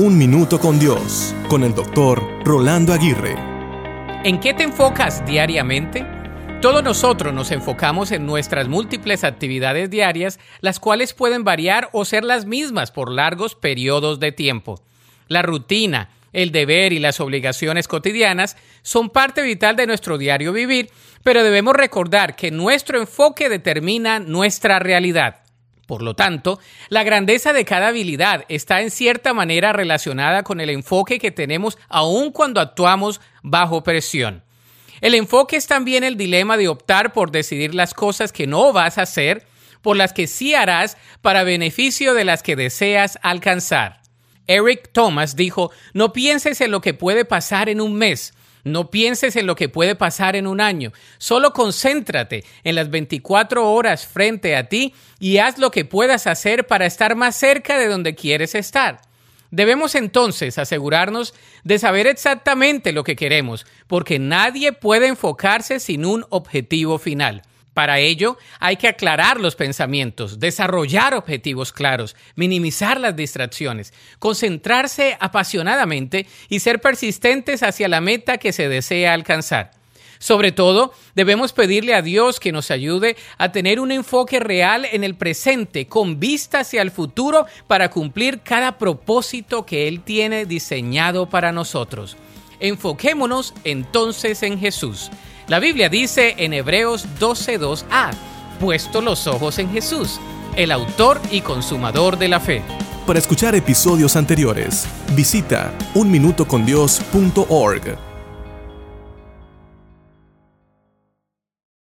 Un Minuto con Dios, con el doctor Rolando Aguirre. ¿En qué te enfocas diariamente? Todos nosotros nos enfocamos en nuestras múltiples actividades diarias, las cuales pueden variar o ser las mismas por largos periodos de tiempo. La rutina, el deber y las obligaciones cotidianas son parte vital de nuestro diario vivir, pero debemos recordar que nuestro enfoque determina nuestra realidad. Por lo tanto, la grandeza de cada habilidad está en cierta manera relacionada con el enfoque que tenemos aun cuando actuamos bajo presión. El enfoque es también el dilema de optar por decidir las cosas que no vas a hacer por las que sí harás para beneficio de las que deseas alcanzar. Eric Thomas dijo, no pienses en lo que puede pasar en un mes, no pienses en lo que puede pasar en un año, solo concéntrate en las 24 horas frente a ti y haz lo que puedas hacer para estar más cerca de donde quieres estar. Debemos entonces asegurarnos de saber exactamente lo que queremos, porque nadie puede enfocarse sin un objetivo final. Para ello, hay que aclarar los pensamientos, desarrollar objetivos claros, minimizar las distracciones, concentrarse apasionadamente y ser persistentes hacia la meta que se desea alcanzar. Sobre todo, debemos pedirle a Dios que nos ayude a tener un enfoque real en el presente, con vista hacia el futuro, para cumplir cada propósito que Él tiene diseñado para nosotros. Enfoquémonos entonces en Jesús. La Biblia dice en Hebreos 12.2a, puesto los ojos en Jesús, el autor y consumador de la fe. Para escuchar episodios anteriores, visita unminutocondios.org.